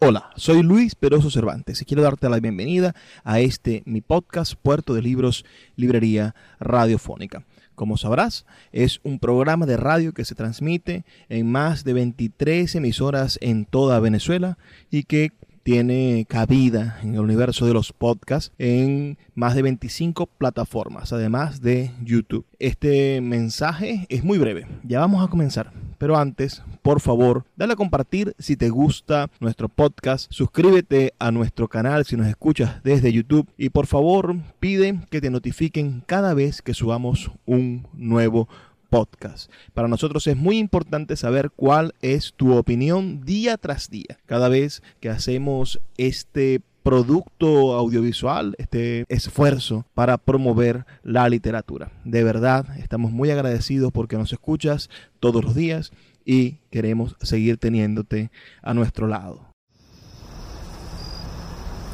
Hola, soy Luis Peroso Cervantes y quiero darte la bienvenida a este mi podcast Puerto de Libros, Librería Radiofónica. Como sabrás, es un programa de radio que se transmite en más de 23 emisoras en toda Venezuela y que tiene cabida en el universo de los podcasts en más de 25 plataformas, además de YouTube. Este mensaje es muy breve, ya vamos a comenzar. Pero antes, por favor, dale a compartir si te gusta nuestro podcast, suscríbete a nuestro canal si nos escuchas desde YouTube y por favor pide que te notifiquen cada vez que subamos un nuevo podcast. Para nosotros es muy importante saber cuál es tu opinión día tras día. Cada vez que hacemos este producto audiovisual, este esfuerzo para promover la literatura. De verdad, estamos muy agradecidos porque nos escuchas todos los días y queremos seguir teniéndote a nuestro lado.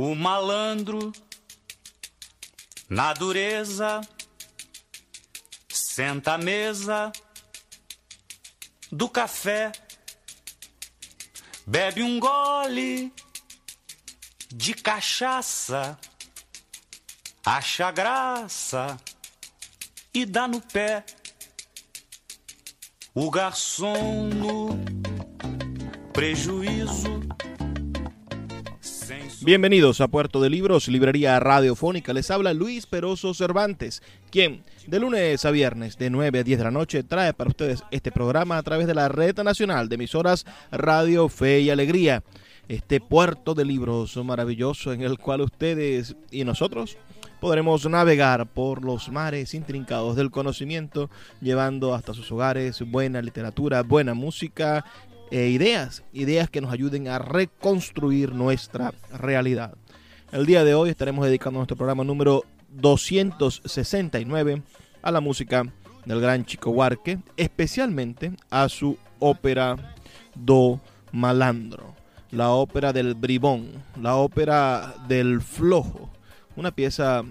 O malandro, na dureza, senta à mesa do café, bebe um gole de cachaça, acha graça e dá no pé. O garçom no prejuízo Bienvenidos a Puerto de Libros, librería radiofónica. Les habla Luis Peroso Cervantes, quien de lunes a viernes de 9 a 10 de la noche trae para ustedes este programa a través de la red nacional de emisoras Radio Fe y Alegría. Este puerto de libros maravilloso en el cual ustedes y nosotros podremos navegar por los mares intrincados del conocimiento, llevando hasta sus hogares buena literatura, buena música e ideas, ideas que nos ayuden a reconstruir nuestra realidad. El día de hoy estaremos dedicando nuestro programa número 269 a la música del gran Chico Huarque, especialmente a su ópera Do Malandro, la ópera del bribón, la ópera del flojo, una pieza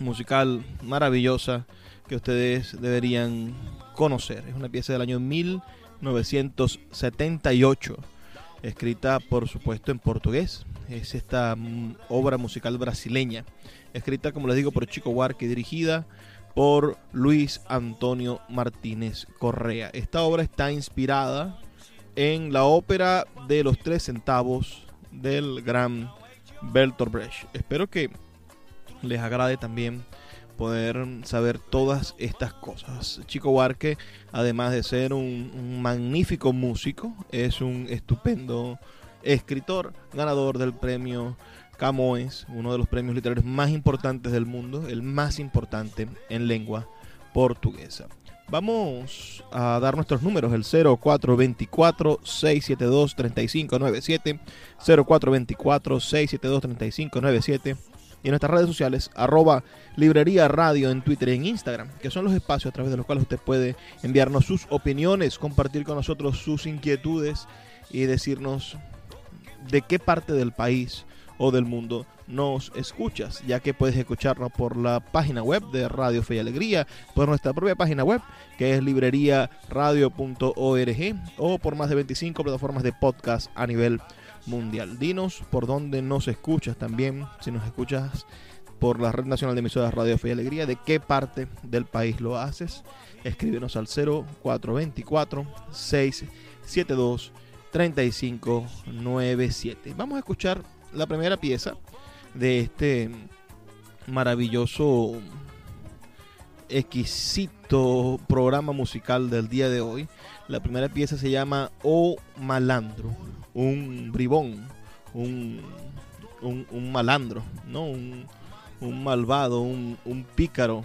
musical maravillosa que ustedes deberían conocer. Es una pieza del año 1000 1978, escrita por supuesto en portugués. Es esta mm, obra musical brasileña, escrita como les digo por Chico Huarque, dirigida por Luis Antonio Martínez Correa. Esta obra está inspirada en la ópera de los tres centavos del gran Bertolt Brecht. Espero que les agrade también poder saber todas estas cosas. Chico Huarque, además de ser un, magnífico músico, es un estupendo escritor, ganador del premio Camões, uno de los premios literarios más importantes del mundo, el más importante en lengua portuguesa. Vamos a dar nuestros números, el 0424-672-3597, 0424-672-3597 y en nuestras redes sociales, arroba librería radio en Twitter y en Instagram, que son los espacios a través de los cuales usted puede enviarnos sus opiniones, compartir con nosotros sus inquietudes y decirnos de qué parte del país o del mundo nos escuchas, ya que puedes escucharnos por la página web de Radio Fe y Alegría, por nuestra propia página web, que es libreriaradio.org, o por más de 25 plataformas de podcast a nivel. Dinos por dónde nos escuchas también, si nos escuchas por la Red Nacional de Emisoras Radio Fe y Alegría, de qué parte del país lo haces. Escríbenos al 0424 672 3597. Vamos a escuchar la primera pieza de este maravilloso, exquisito programa musical del día de hoy. La primera pieza se llama O Malandro, un bribón, un, un, malandro, ¿no? Un, malvado, un, pícaro.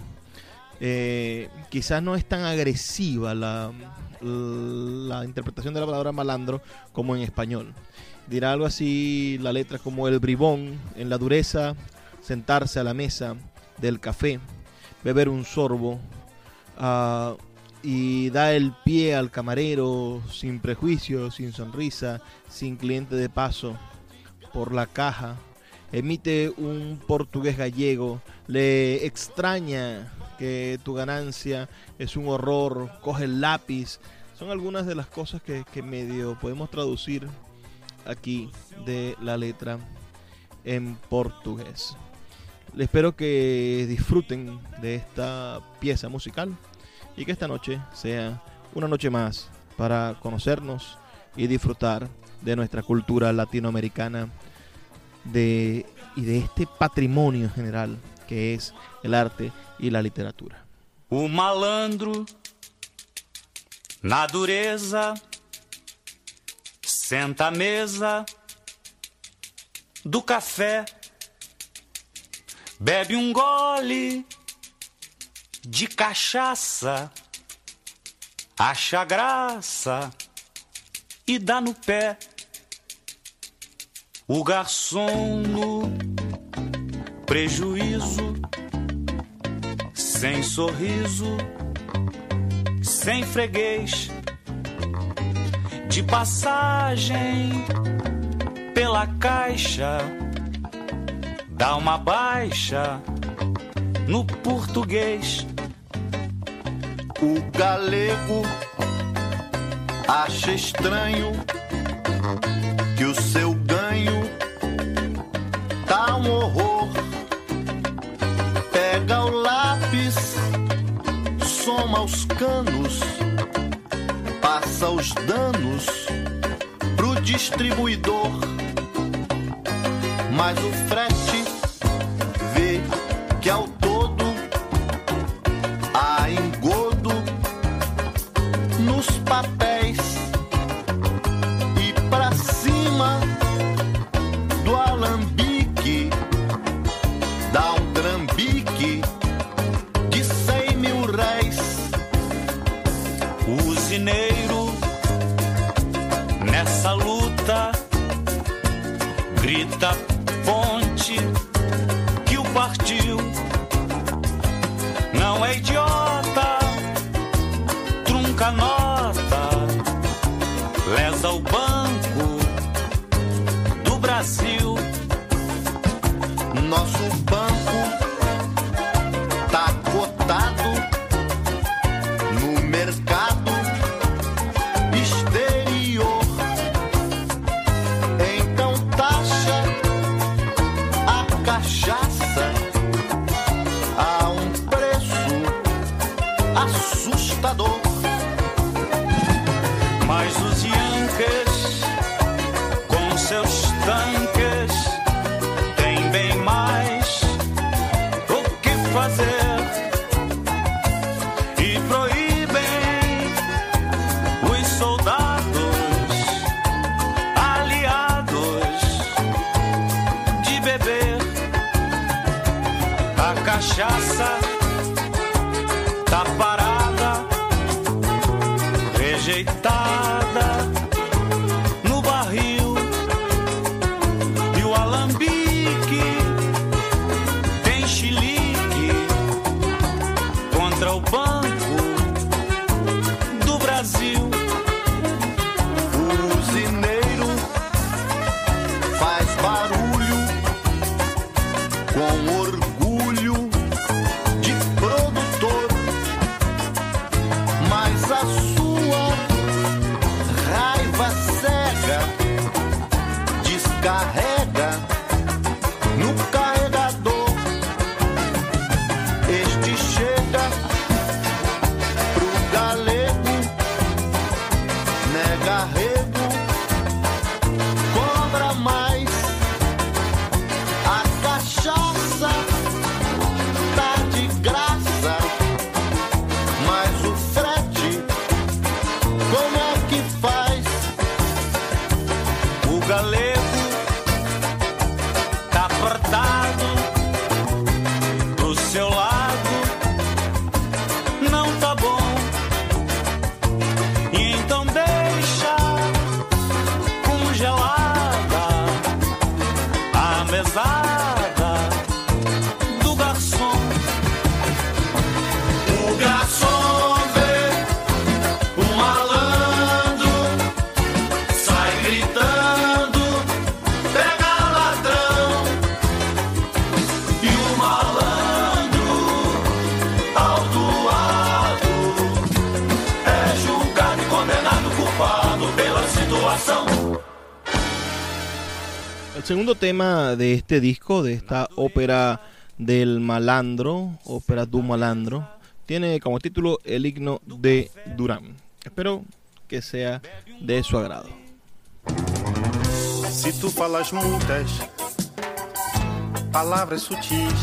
Eh, quizás no es tan agresiva la, la interpretación de la palabra malandro como en español. Dirá algo así la letra como el bribón en la dureza, sentarse a la mesa del café, beber un sorbo uh, y da el pie al camarero sin prejuicio, sin sonrisa, sin cliente de paso, por la caja, emite un portugués gallego, le extraña que tu ganancia es un horror, coge el lápiz. Son algunas de las cosas que, que medio podemos traducir aquí de la letra en portugués. Espero que disfruten de esta pieza musical y que esta noche sea una noche más para conocernos y disfrutar de nuestra cultura latinoamericana de, y de este patrimonio general que es el arte y la literatura. O malandro, na dureza, senta à mesa do café, bebe um gole de cachaça, acha graça e dá no pé. O garçom no prejuízo sem sorriso, sem freguês, de passagem pela caixa, dá uma baixa no português. O galego acha estranho que o seu ganho tá um horror Pega o lápis, soma os canos, passa os danos pro distribuidor. Mas o frete tema de este disco, de esta ópera del malandro, ópera du malandro, tiene como título el himno de Durán. Espero que sea de su agrado. Se tu falas muitas palavras sutis,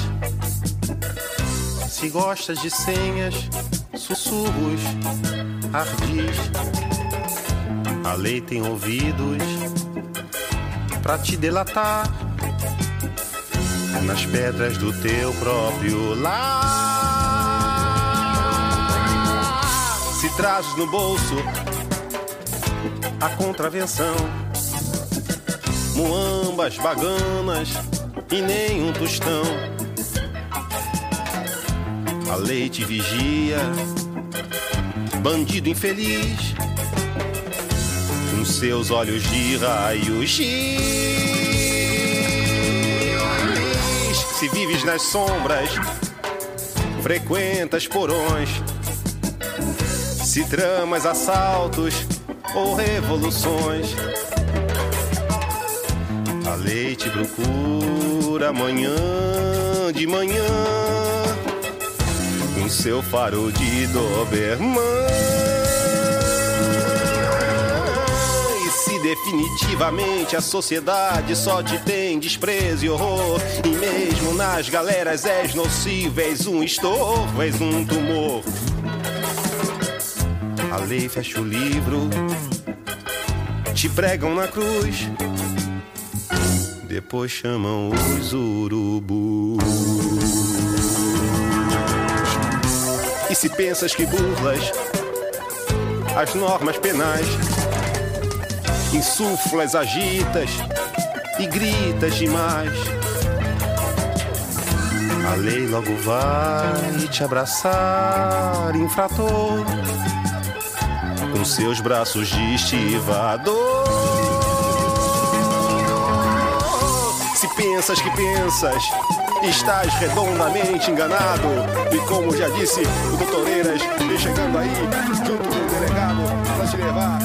se gostas de senhas, sussurros, ardis, a lei tem ouvidos pra te delatar nas pedras do teu próprio lar. Se trazes no bolso a contravenção muambas, baganas e nem um tostão. A lei te vigia, bandido infeliz, com seus olhos de raios X. Se vives nas sombras, frequentas porões, se tramas assaltos ou revoluções. A lei te procura amanhã de manhã com seu farol de Doberman. Definitivamente a sociedade só te tem desprezo e horror, e mesmo nas galeras és nocivo, és um estorvo, és um tumor. A lei fecha o livro, te pregam na cruz depois chamam os urubus. E se pensas que burlas as normas penais, insuflas, agitas e gritas demais, a lei logo vai te abraçar, infrator, com seus braços de estivador. Se pensas que pensas, estás redondamente enganado. E como já disse o doutor Eiras, chegando aí, junto com o delegado, pra te levar.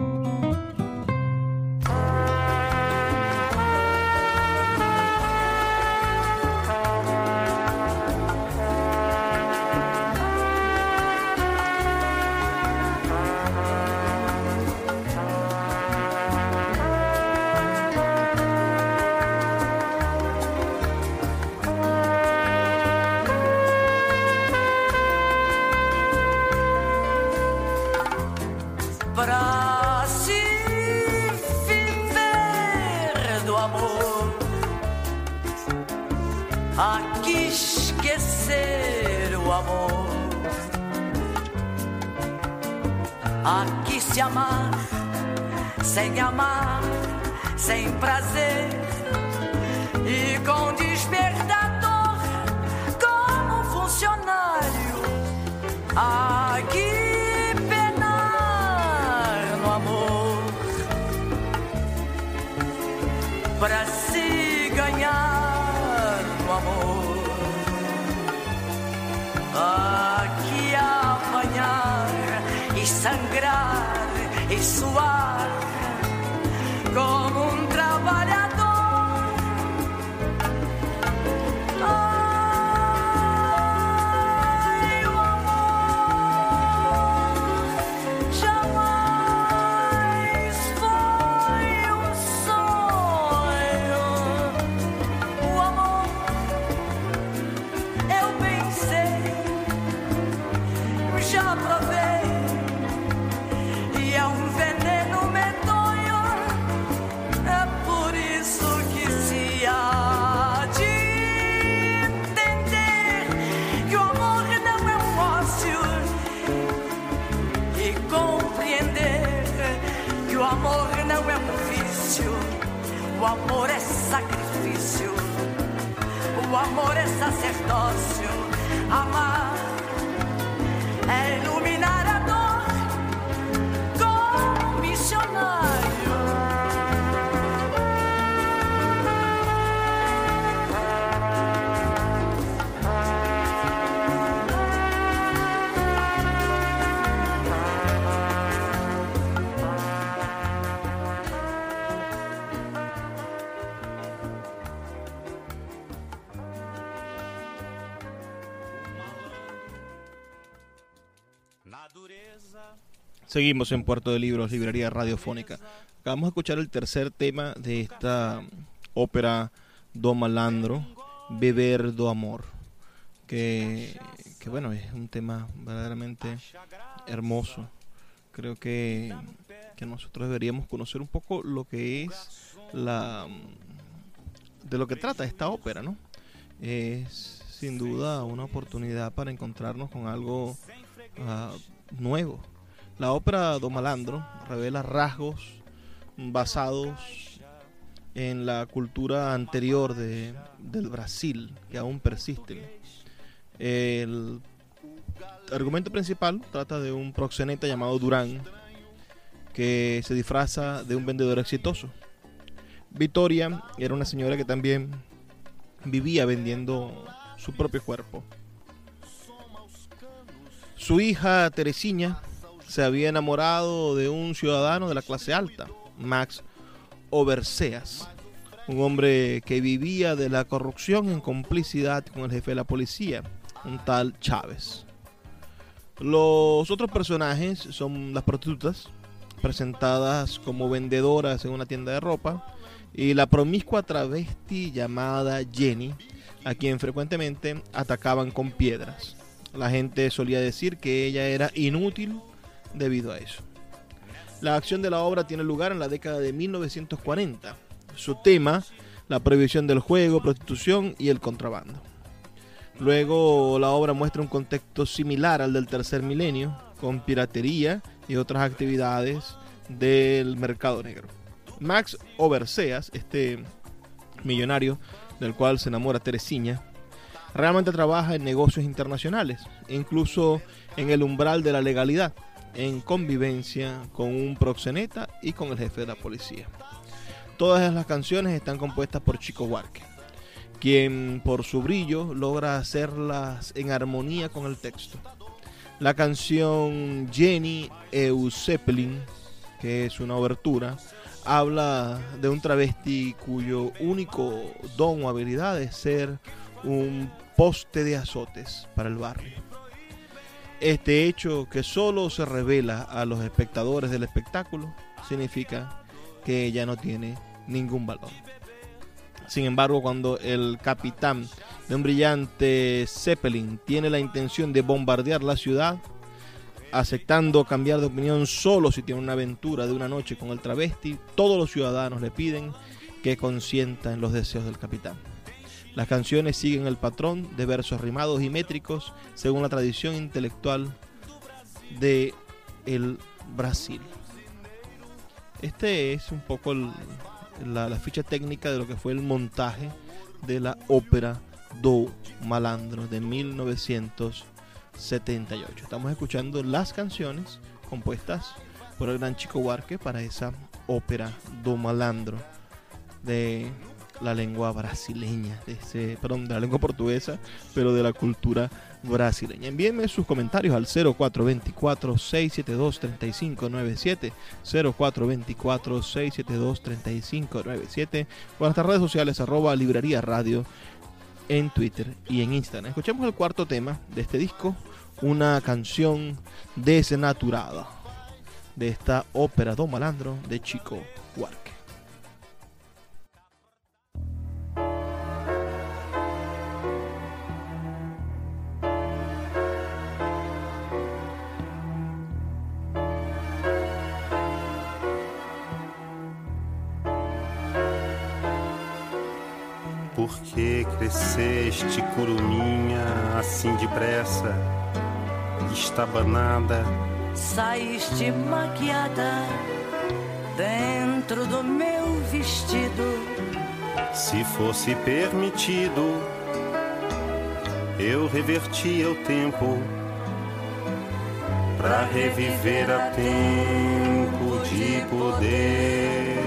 Seguimos en Puerto de Libros, Librería Radiofónica. Acabamos de escuchar el tercer tema de esta ópera Do Malandro, Beber do Amor, que, que bueno, es un tema verdaderamente hermoso. Creo que, que nosotros deberíamos conocer un poco lo que es la de lo que trata esta ópera, ¿no? Es sin duda una oportunidad para encontrarnos con algo ah, nuevo. La ópera Do Malandro revela rasgos basados en la cultura anterior de, del Brasil, que aún persisten. El argumento principal trata de un proxeneta llamado Durán, que se disfraza de un vendedor exitoso. Victoria era una señora que también vivía vendiendo su propio cuerpo. Su hija Teresina se había enamorado de un ciudadano de la clase alta, Max Overseas, un hombre que vivía de la corrupción en complicidad con el jefe de la policía, un tal Chávez. Los otros personajes son las prostitutas, presentadas como vendedoras en una tienda de ropa, y la promiscua travesti llamada Jenny, a quien frecuentemente atacaban con piedras. La gente solía decir que ella era inútil debido a eso. La acción de la obra tiene lugar en la década de 1940. Su tema, la prohibición del juego, prostitución y el contrabando. Luego la obra muestra un contexto similar al del tercer milenio, con piratería y otras actividades del mercado negro. Max Overseas, este millonario del cual se enamora Teresina, realmente trabaja en negocios internacionales, incluso en el umbral de la legalidad, en convivencia con un proxeneta y con el jefe de la policía. Todas las canciones están compuestas por Chico Huarque. quien por su brillo logra hacerlas en armonía con el texto. La canción Jenny Eusepelin, que es una obertura, habla de un travesti cuyo único don o habilidad es ser un poste de azotes para el barrio. Este hecho que solo se revela a los espectadores del espectáculo significa que ella no tiene ningún valor. Sin embargo, cuando el capitán de un brillante Zeppelin tiene la intención de bombardear la ciudad, aceptando cambiar de opinión solo si tiene una aventura de una noche con el travesti, todos los ciudadanos le piden que consienta en los deseos del capitán. Las canciones siguen el patrón de versos rimados y métricos según la tradición intelectual de el Brasil. Este es un poco la ficha técnica de lo que fue el montaje de la ópera Do Malandro de 1978. Estamos escuchando las canciones compuestas por el gran Chico Huarque para esa ópera Do Malandro de la lengua brasileña, de ese, perdón, de la lengua portuguesa, pero de la cultura brasileña. Envíenme sus comentarios al 0424-672-3597, 0424-672-3597, o a nuestras redes sociales, arroba librería radio en Twitter y en Instagram. Escuchemos el cuarto tema de este disco, una canción desnaturada de esta ópera do malandro de Chico Huarque. Por que cresceste, curuminha, assim depressa, estabanada? Saíste maquiada dentro do meu vestido. Se fosse permitido, eu revertia o tempo pra reviver a tempo de poder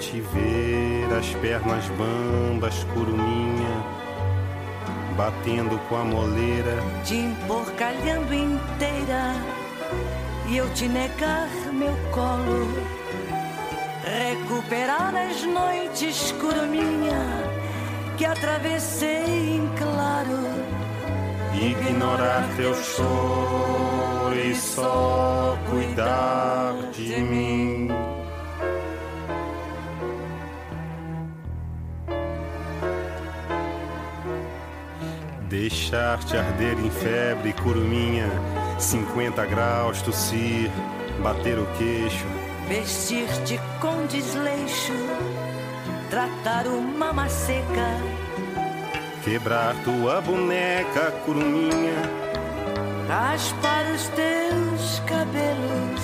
te ver as pernas bambas, curuminha, batendo com a moleira. te emporcalhando inteira e eu te negar meu colo. Recuperar as noites, curuminha, que atravessei em claro. Ignorar teu choro e só cuidar de mim. Deixar-te arder em febre, curuminha, 50 graus, tossir, bater o queixo, Vestir-te com desleixo, tratar uma maceca, quebrar tua boneca, curuminha, raspar os teus cabelos,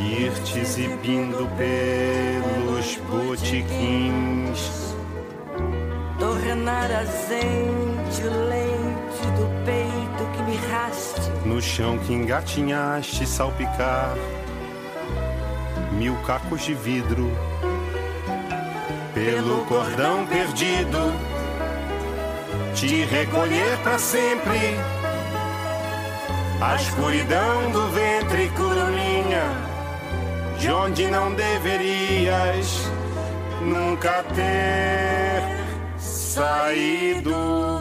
e ir te exibindo pelos botiquins. tornar azeite o leite do peito que me raste, No chão que engatinhaste, salpicar mil cacos de vidro pelo cordão perdido, te recolher pra sempre. A escuridão do ventre, curuminha, de onde não deverias nunca ter saído.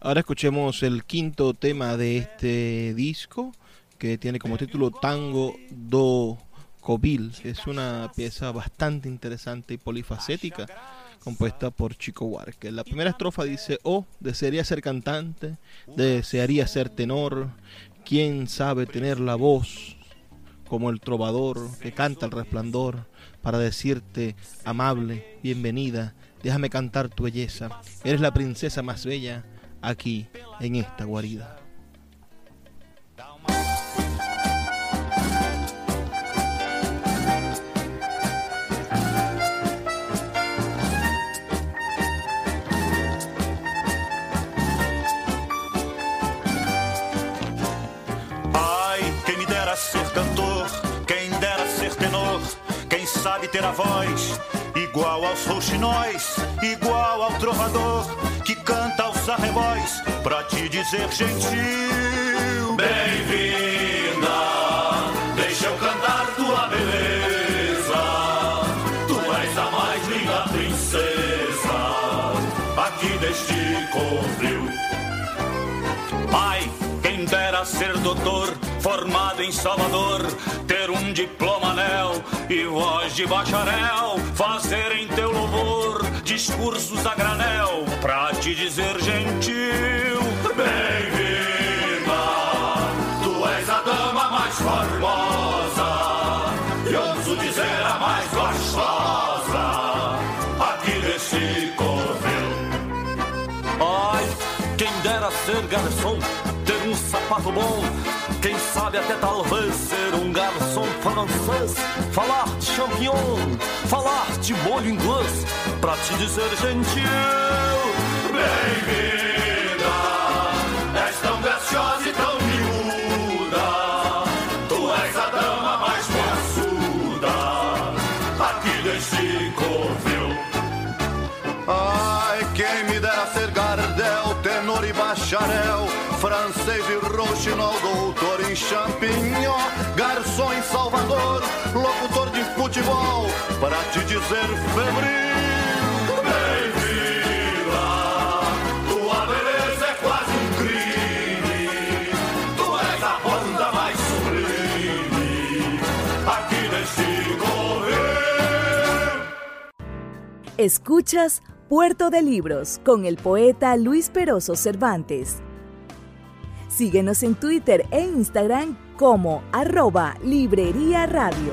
Ahora escuchemos el quinto tema de este disco que tiene como título Tango do Covil. Es una pieza bastante interesante y polifacética compuesta por Chico Huarque. La primera estrofa dice, oh, desearía ser cantante, desearía ser tenor, quién sabe tener la voz como el trovador que canta el resplandor para decirte, amable, bienvenida, déjame cantar tu belleza. Eres la princesa más bella aquí en esta guarida. Ser cantor, quem dera ser tenor, quem sabe ter a voz. Igual aos rouxinóis, igual ao trovador que canta aos arrebóis pra te dizer gentil. Bem-vinda, deixa eu cantar tua beleza. Tu és a mais linda princesa aqui deste covil. Pai, quem dera ser doutor, formado em Salvador, ter um diploma anel e voz de bacharel, fazer em teu louvor discursos a granel, pra te dizer gentil, bem-vinda, tu és a dama mais formosa, e ouso dizer a mais gostosa, aqui desse covil. Ai, quem dera ser garçom, sapato bom. Quem sabe até talvez ser um garçom francês. Falar de champignon, falar de molho inglês. Pra te dizer gentil, Bem-vinda, rouxinol, doutor em champignon, garçom em Salvador, locutor de futebol, para te dizer febril. Bem-vinda, tua beleza é quase um crime. Tu és a banda mais sublime aqui deste covil. Escuchas Puerto de Libros con el poeta Luis Peroso Cervantes. Síguenos en Twitter e Instagram como arroba Librería Radio.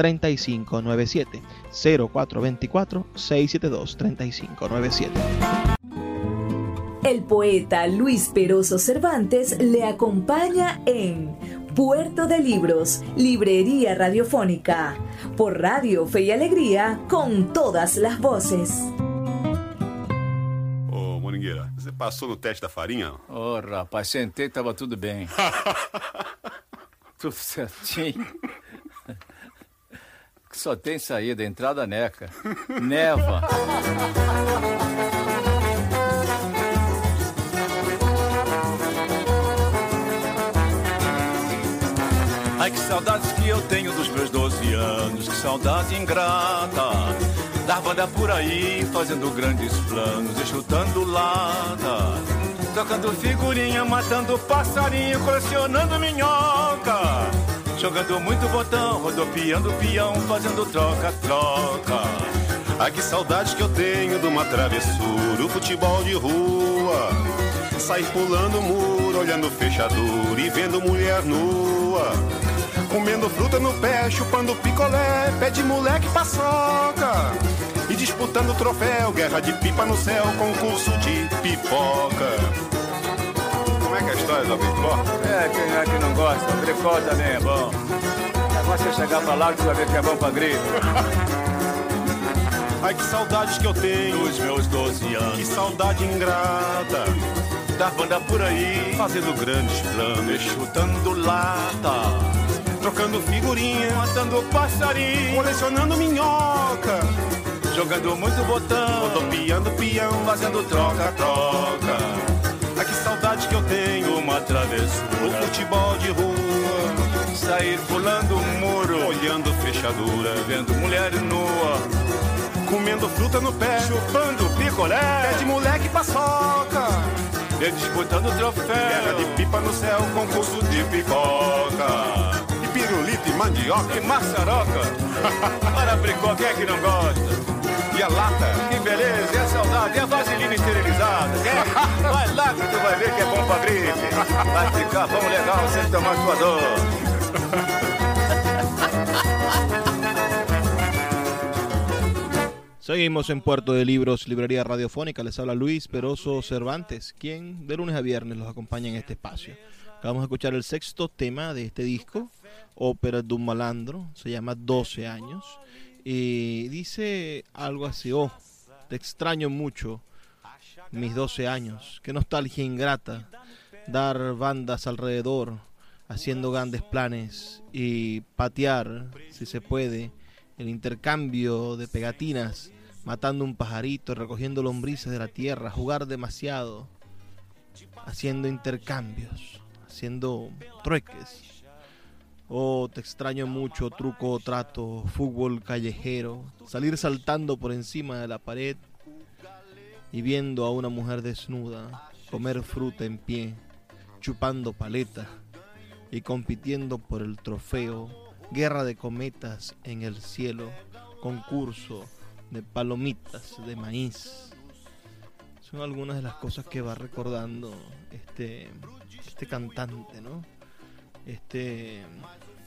3597 0424 672 3597 El poeta Luis Peroso Cervantes le acompaña en Puerto de Libros, Librería Radiofónica, por Radio Fe y Alegría, con todas las voces. Ô, Moringueira, você passou no teste da farinha? Ô, rapaz, sentei, tava tudo bem. tudo certinho. Só tem saída, entrada neca. Neva. Ai, que saudades que eu tenho dos meus 12 anos, que saudade ingrata. Dar banda por aí, fazendo grandes planos e chutando lata. Tocando figurinha, matando passarinho, colecionando minhoca. Jogando muito botão, rodopiando peão, fazendo troca-troca. Ai, que saudades que eu tenho de uma travessura, o futebol de rua. Sair pulando muro, olhando fechadura e vendo mulher nua. Comendo fruta no pé, chupando picolé, pé de moleque paçoca. E disputando troféu, guerra de pipa no céu, concurso de pipoca. Como é que é a história da pipoca? É, quem é que não gosta? Bricó também é bom. O negócio é chegar pra lá que tu vai ver que é bom pra grito. Ai, que saudades que eu tenho Dos meus 12 Que anos. saudade ingrata da banda por aí, fazendo grandes planos, chutando lata, trocando figurinha, matando passarinho, colecionando minhoca, jogando muito botão, rodopiando peão, fazendo troca-troca. Tenho, uma travessura, o futebol de rua, sair pulando o muro, olhando fechadura, vendo mulher nua comendo fruta no pé, chupando picolé, pé de moleque paçoca. E disputando troféu, guerra de pipa no céu, concurso de pipoca. E pirulito e mandioca e maçaroca. Para bricó, quem é que não gosta? E a lata, que beleza, e a saudade, e a vaselina esterilizada. É? Vai lá que tu vai ver que é bom pra gripe. Vai ficar bom legal sem tomar sua dor. Seguimos en Puerto de Libros, Librería Radiofónica. Les habla Luis Peroso Cervantes, quien de lunes a viernes los acompaña en este espacio. Acabamos de escuchar el sexto tema de este disco, Ópera de un malandro, se llama 12 años. Y dice algo así, oh, te extraño mucho, mis 12 años, qué nostalgia ingrata, dar bandas alrededor, haciendo grandes planes y patear, si se puede, el intercambio de pegatinas matando un pajarito, recogiendo lombrices de la tierra, jugar demasiado, haciendo intercambios, haciendo trueques. Oh, te extraño mucho, truco trato, fútbol callejero, salir saltando por encima de la pared y viendo a una mujer desnuda, comer fruta en pie, chupando paleta y compitiendo por el trofeo, guerra de cometas en el cielo, concurso de palomitas de maíz. Son algunas de las cosas que va recordando este, este cantante, ¿no? Este,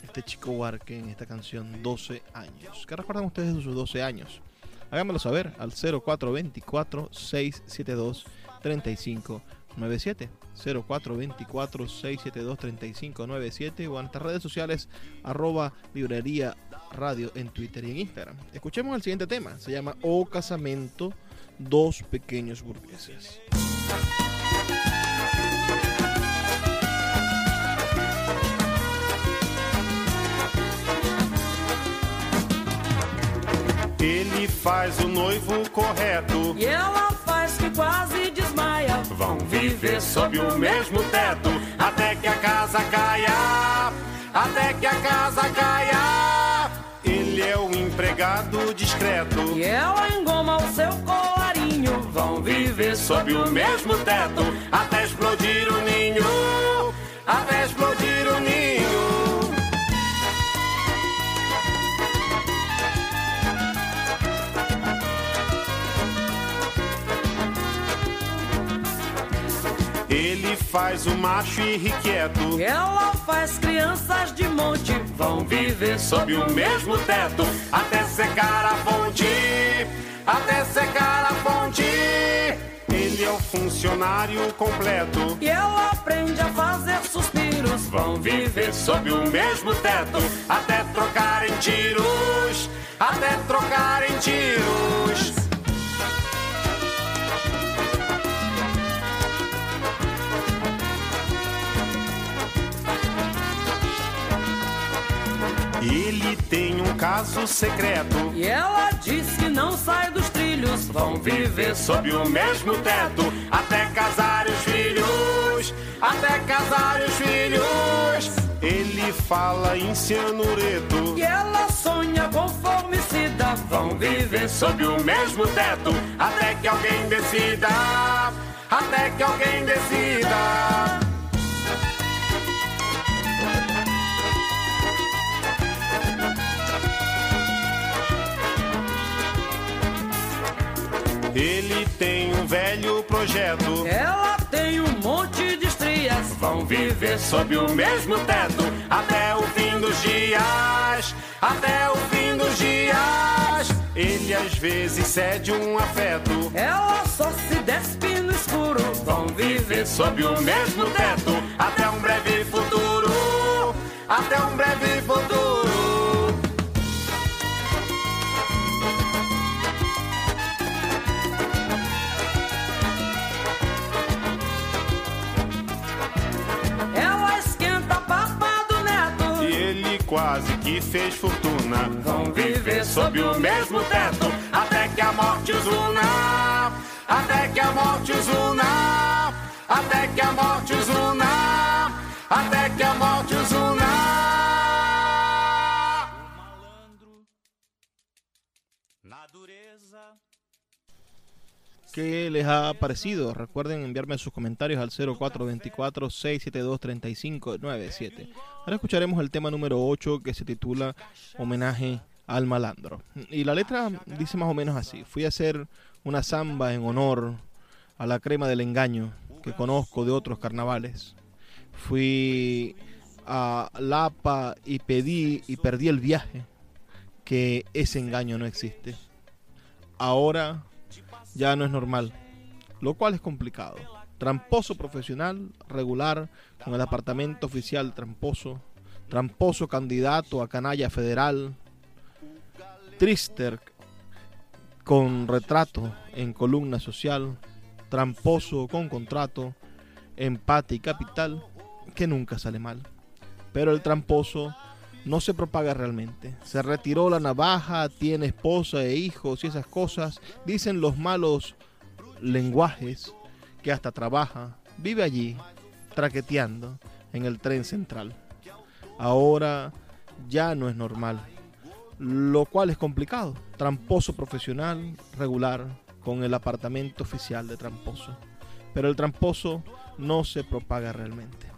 este chico Huarque en esta canción 12 años. ¿Qué recuerdan ustedes de sus 12 años? Háganmelo saber al 0424 672 3597 0424 672 3597 o en nuestras redes sociales arroba librería radio en Twitter y en Instagram. Escuchemos el siguiente tema, se llama O Casamento, dos pequeños burgueses. Faz o noivo correto. E ela faz que quase desmaia. Vão viver sob o mesmo teto até que a casa caia. Até que a casa caia. Ele é o empregado discreto. E ela engoma o seu colarinho. Vão viver sob o mesmo teto até explodir o ninho. Até explodir o ninho. Faz o macho irrequieto. Ela faz crianças de monte. Vão viver sob o mesmo teto até secar a fonte. Até secar a fonte. Ele é o funcionário completo. E ela aprende a fazer suspiros. Vão viver sob o mesmo teto até trocar em tiros. Até trocar em tiros. Caso secreto. E ela diz que não sai dos trilhos. Vão viver sob o mesmo teto até casar os filhos. Até casar os filhos. Ele fala em cianureto. E ela sonha com formicida. Vão viver sob o mesmo teto até que alguém decida. Até que alguém decida. Projeto. Ela tem um monte de estrias. Vão viver sob o mesmo teto até o fim dos dias. Até o fim dos dias. Ele às vezes cede um afeto. Ela só se despe no escuro. Vão viver sob o mesmo teto até um breve futuro. Até um breve quase que fez fortuna. Vão viver sob o mesmo teto até que a morte os una. Até que a morte os una. Até que a morte os una. ¿Qué les ha parecido? Recuerden enviarme sus comentarios al 0424-672-3597. Ahora escucharemos el tema número 8 que se titula Homenaje al malandro. Y la letra dice más o menos así. Fui a hacer una samba en honor a la crema del engaño que conozco de otros carnavales. Fui a Lapa y pedí y perdí el viaje que ese engaño no existe. Ahora ya no es normal, lo cual es complicado. Tramposo profesional, regular, con el apartamento oficial tramposo, tramposo candidato a canalla federal, trister con retrato en columna social, tramposo con contrato, empate y capital, que nunca sale mal. Pero el tramposo no se propaga realmente. Se retiró la navaja, tiene esposa e hijos y esas cosas. Dicen los malos lenguajes que hasta trabaja. Vive allí, traqueteando en el tren central. Ahora ya no es normal. Lo cual es complicado. Tramposo profesional, regular, con el apartamento oficial de tramposo. Pero el tramposo no se propaga realmente.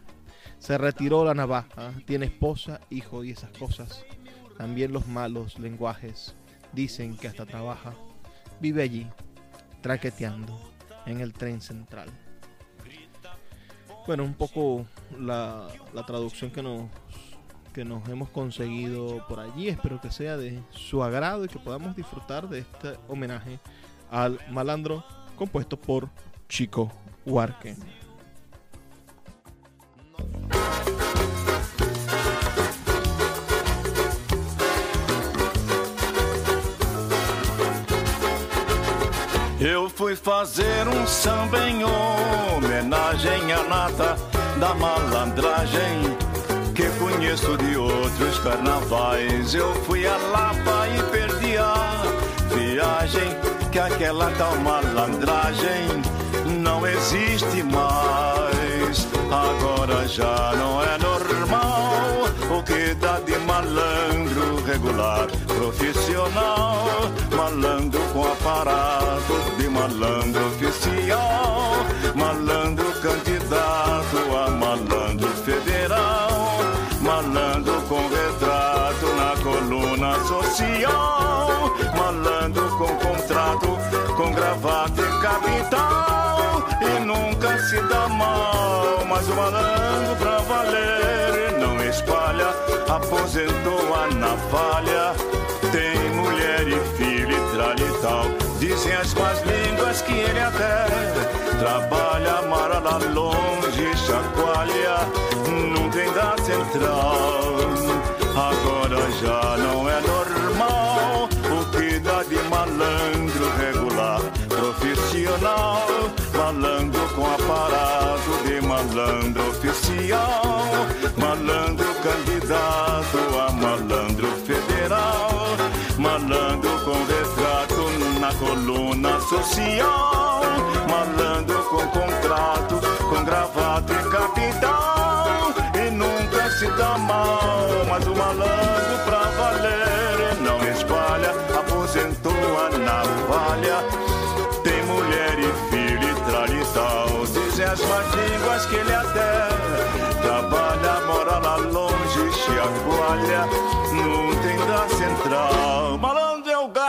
Se retiró la navaja, tiene esposa, hijo y esas cosas. También los malos lenguajes dicen que hasta trabaja. Vive allí, traqueteando en el tren central. Bueno, un poco la, traducción que nos, que nos hemos conseguido por allí. Espero que sea de su agrado y que podamos disfrutar de este homenaje al malandro compuesto por Chico Huarque. Fui fazer um samba em homenagem à nata da malandragem que conheço de outros carnavais. Eu fui a Lapa e perdi a viagem que aquela tal malandragem não existe mais. Agora já não é normal o que dá de malandro regular, profissional, malandro com aparato de malandro oficial, malandro candidato a malandro federal, malandro com retrato na coluna social, malandro com contrato, com gravata e capital, e nunca se dá mal, mas o malandro aposentou a navalha, tem mulher e filho e tal. Dizem as más línguas que ele até trabalha, mora lá longe, chacoalha, não tem da central. Agora já não é normal o que dá de malandro regular, profissional, malandro com aparato de malandro oficial, malandro candidato na coluna social, malandro com contrato, com gravata e capital, e nunca se dá mal, mas o malandro pra valer não espalha, aposentou a navalha, tem mulher e filho e tralha e tal, dizem as más línguas que ele até trabalha, mora lá longe, chacoalha, não tem da central.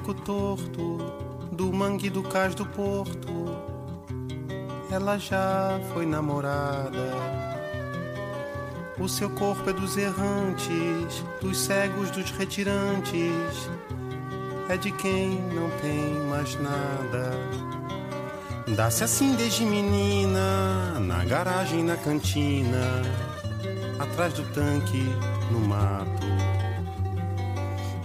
Torto, do mangue do cais do porto, ela já foi namorada. O seu corpo é dos errantes, dos cegos, dos retirantes, é de quem não tem mais nada. Dá-se assim desde menina, na garagem, na cantina, atrás do tanque, no mato.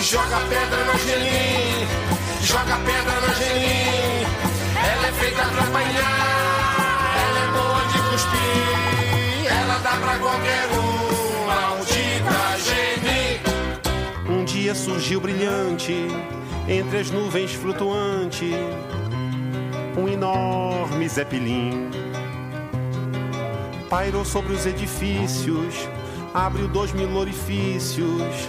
Joga pedra na Angelim, joga pedra na Angelim. Ela é feita pra apanhar, ela é boa de cuspir. Ela dá pra qualquer um, maldita Geni. Um dia surgiu brilhante, entre as nuvens flutuante, um enorme zeppelin. Pairou sobre os edifícios, abriu dois mil orifícios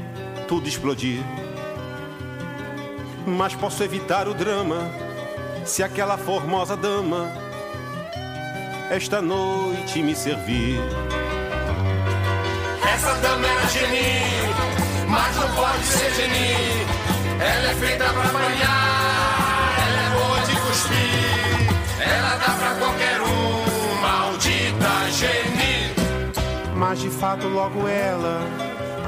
tudo explodir. Mas posso evitar o drama se aquela formosa dama esta noite me servir. Essa dama era Geni, mas não pode ser Geni. Ela é feita pra banhar, ela é boa de cuspir. Ela dá pra qualquer um, maldita Geni. Mas de fato, logo ela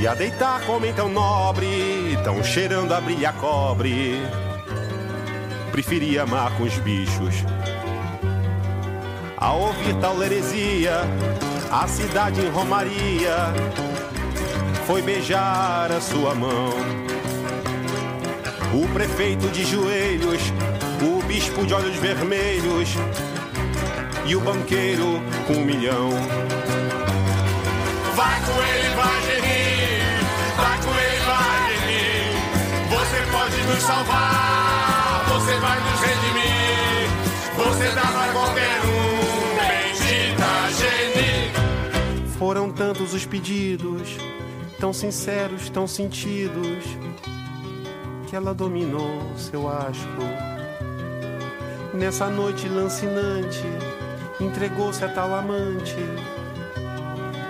E a deitar com homem tão nobre, tão cheirando a brilha cobre, preferia amar com os bichos. Ao ouvir tal heresia, a cidade em Romaria foi beijar a sua mão. O prefeito de joelhos, o bispo de olhos vermelhos e o banqueiro com um milhão. Vai com ele, vai Geni, Nos salvar, você vai nos redimir. Você dá pra qualquer um, bendita Geni. Foram tantos os pedidos, tão sinceros, tão sentidos, que ela dominou seu asco. Nessa noite lancinante, entregou-se a tal amante,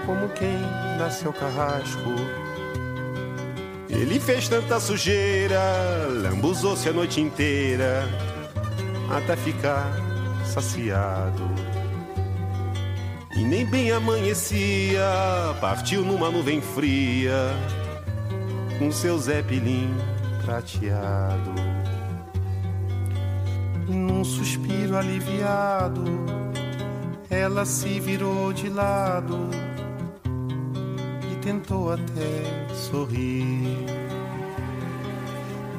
como quem dá seu carrasco. Ele fez tanta sujeira, lambuzou-se a noite inteira, até ficar saciado. E nem bem amanhecia, partiu numa nuvem fria, com seu zeppelin prateado. Num suspiro aliviado, ela se virou de lado tentou até sorrir.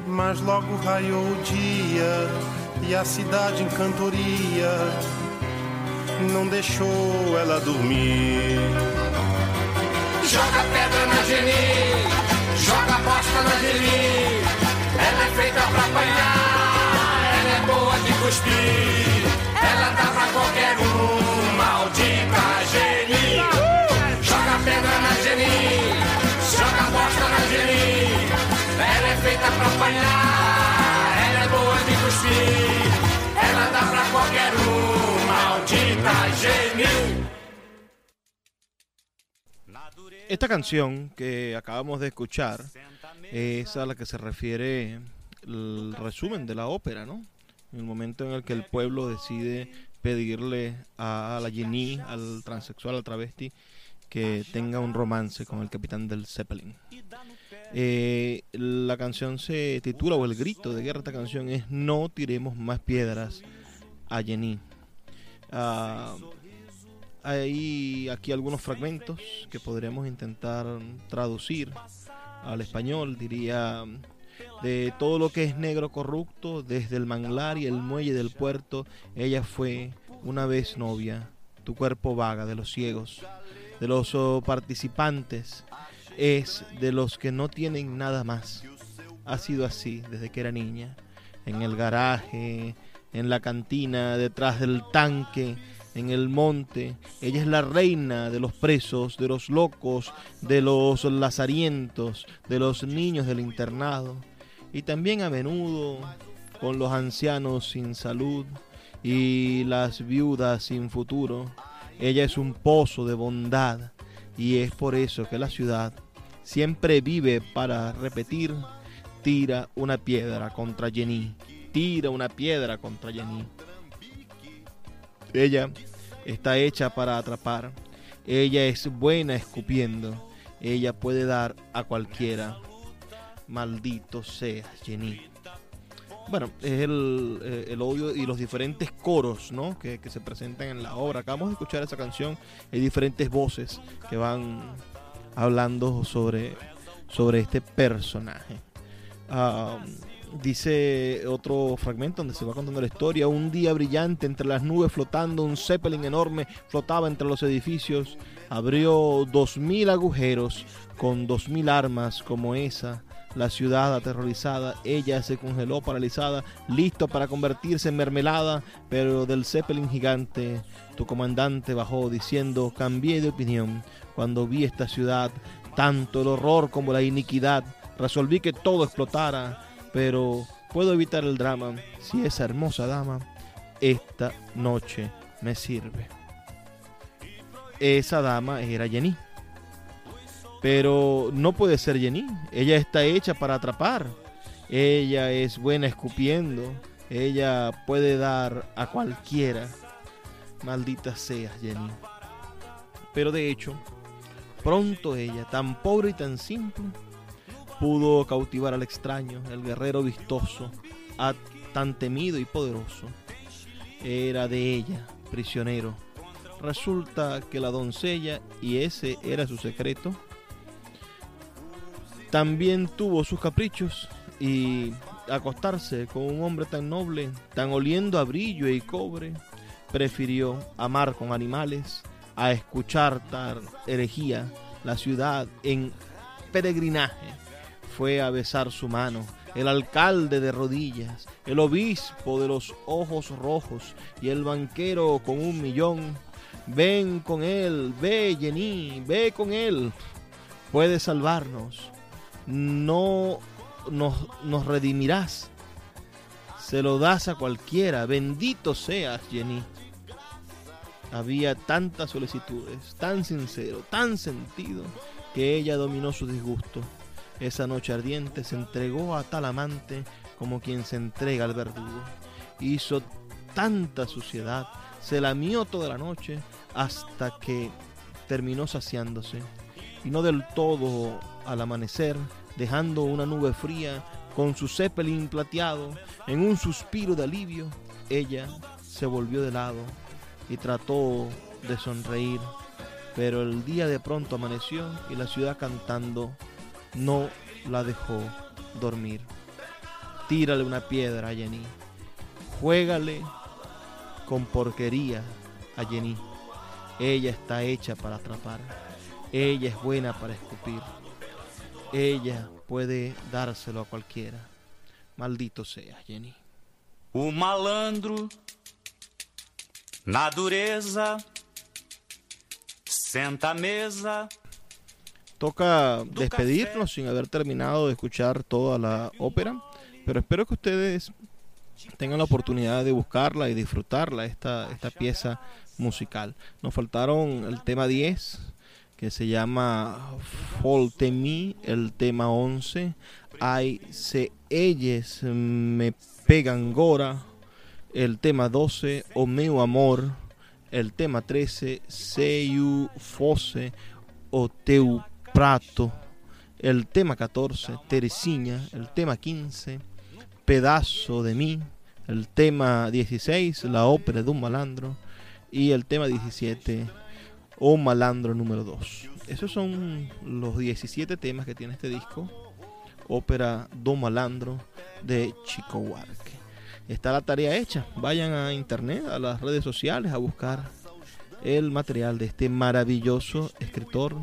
Mas logo raiou o dia e a cidade em cantoria não deixou ela dormir. Joga pedra na Geni, joga bosta na Geni. Ela é feita pra apanhar, ela é boa de cuspir. Ela dá pra qualquer um, Esta canción que acabamos de escuchar es a la que se refiere el resumen de la ópera, ¿no? En el momento en el que el pueblo decide pedirle a la Jenny, al transexual, al travesti, que tenga un romance con el capitán del Zeppelin. Eh, la canción se titula, o el grito de guerra esta canción es No tiremos más piedras a Jenny. Ah, hay aquí algunos fragmentos que podríamos intentar traducir al español, diría de todo lo que es negro corrupto, desde el manglar y el muelle del puerto, ella fue una vez novia, tu cuerpo vaga de los ciegos, de los participantes, es de los que no tienen nada más. Ha sido así desde que era niña, en el garaje, en la cantina, detrás del tanque, en el monte. Ella es la reina de los presos, de los locos, de los lazarientos, de los niños del internado. Y también a menudo con los ancianos sin salud y las viudas sin futuro. Ella es un pozo de bondad y es por eso que la ciudad siempre vive para repetir, tira una piedra contra Jenny, tira una piedra contra Jenny. Ella está hecha para atrapar. Ella es buena escupiendo. Ella puede dar a cualquiera. Maldito seas, Jenny. Bueno, es el, eh, el odio y los diferentes coros ¿no? que, que se presentan en la obra. Acabamos de escuchar esa canción. Hay diferentes voces que van hablando sobre, sobre este personaje. Dice otro fragmento donde se va contando la historia. Un día brillante entre las nubes flotando, un zeppelin enorme flotaba entre los edificios. Abrió dos mil agujeros con dos mil armas como esa. La ciudad aterrorizada, ella se congeló paralizada, listo para convertirse en mermelada, pero del zeppelin gigante tu comandante bajó diciendo, cambié de opinión cuando vi esta ciudad, tanto el horror como la iniquidad, resolví que todo explotara, pero puedo evitar el drama si esa hermosa dama esta noche me sirve. Esa dama era Jenny. Pero no puede ser Jenny. Ella está hecha para atrapar. Ella es buena escupiendo. Ella puede dar a cualquiera. Maldita sea Jenny. Pero de hecho, pronto ella, tan pobre y tan simple, pudo cautivar al extraño, el guerrero vistoso, tan temido y poderoso. Era de ella, prisionero. Resulta que la doncella, y ese era su secreto, también tuvo sus caprichos y acostarse con un hombre tan noble, tan oliendo a brillo y cobre, prefirió amar con animales a escuchar tal herejía. La ciudad en peregrinaje fue a besar su mano. El alcalde de rodillas, el obispo de los ojos rojos y el banquero con un millón. Ven con él, ve Jenny, ve con él. Puede salvarnos. No nos, nos redimirás. Se lo das a cualquiera. Bendito seas, Jenny. Había tantas solicitudes, tan sincero, tan sentido, que ella dominó su disgusto. esa noche ardiente se entregó a tal amante como quien se entrega al verdugo. Hizo tanta suciedad, se lamió toda la noche hasta que terminó saciándose. Y no del todo al amanecer, dejando una nube fría con su zeppelin plateado, en un suspiro de alivio, ella se volvió de lado y trató de sonreír, pero el día de pronto amaneció y la ciudad cantando no la dejó dormir. Tírale una piedra a Jenny, juégale con porquería a Jenny. Ella está hecha para atrapar, ella es buena para escupir, ella puede dárselo a cualquiera. Maldito sea, Jenny. O malandro na dureza senta a mesa. Toca despedirnos sin haber terminado de escuchar toda la ópera, pero espero que ustedes tengan la oportunidad de buscarla y disfrutarla, esta, esta pieza musical. Nos faltaron el tema 10, que se llama Folte Me, el tema 11, Ay, se ellos me pegan gora, el tema 12, O meu amor, el tema 13, Seiu fosse o teu prato, el tema 14, Teresinha, el tema 15, Pedazo de mí, el tema 16, La ópera de un malandro, y el tema 17, O malandro número 2. Esos son los 17 temas que tiene este disco, ópera Do Malandro de Chico Huarque. Está la tarea hecha. Vayan a internet, a las redes sociales, a buscar el material de este maravilloso escritor,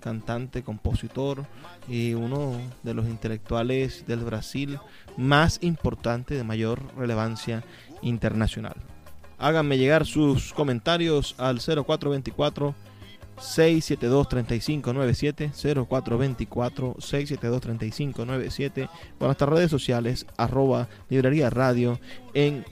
cantante, compositor y uno de los intelectuales del Brasil más importante de mayor relevancia internacional. Háganme llegar sus comentarios al 0424 672-3597, 0424-672-3597, por nuestras redes sociales, arroba librería radio en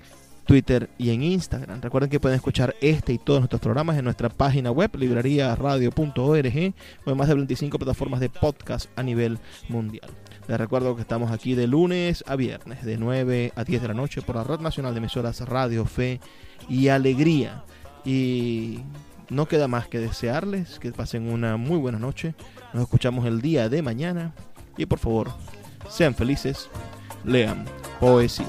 Twitter y en Instagram. Recuerden que pueden escuchar este y todos nuestros programas en nuestra página web, libreriaradio.org, o en más de 25 plataformas de podcast a nivel mundial. Les recuerdo que estamos aquí de lunes a viernes, de 9 a 10 de la noche, por la Red Nacional de Emisoras Radio, Fe y Alegría. Y no queda más que desearles que pasen una muy buena noche. Nos escuchamos el día de mañana. Y por favor, sean felices, lean poesía.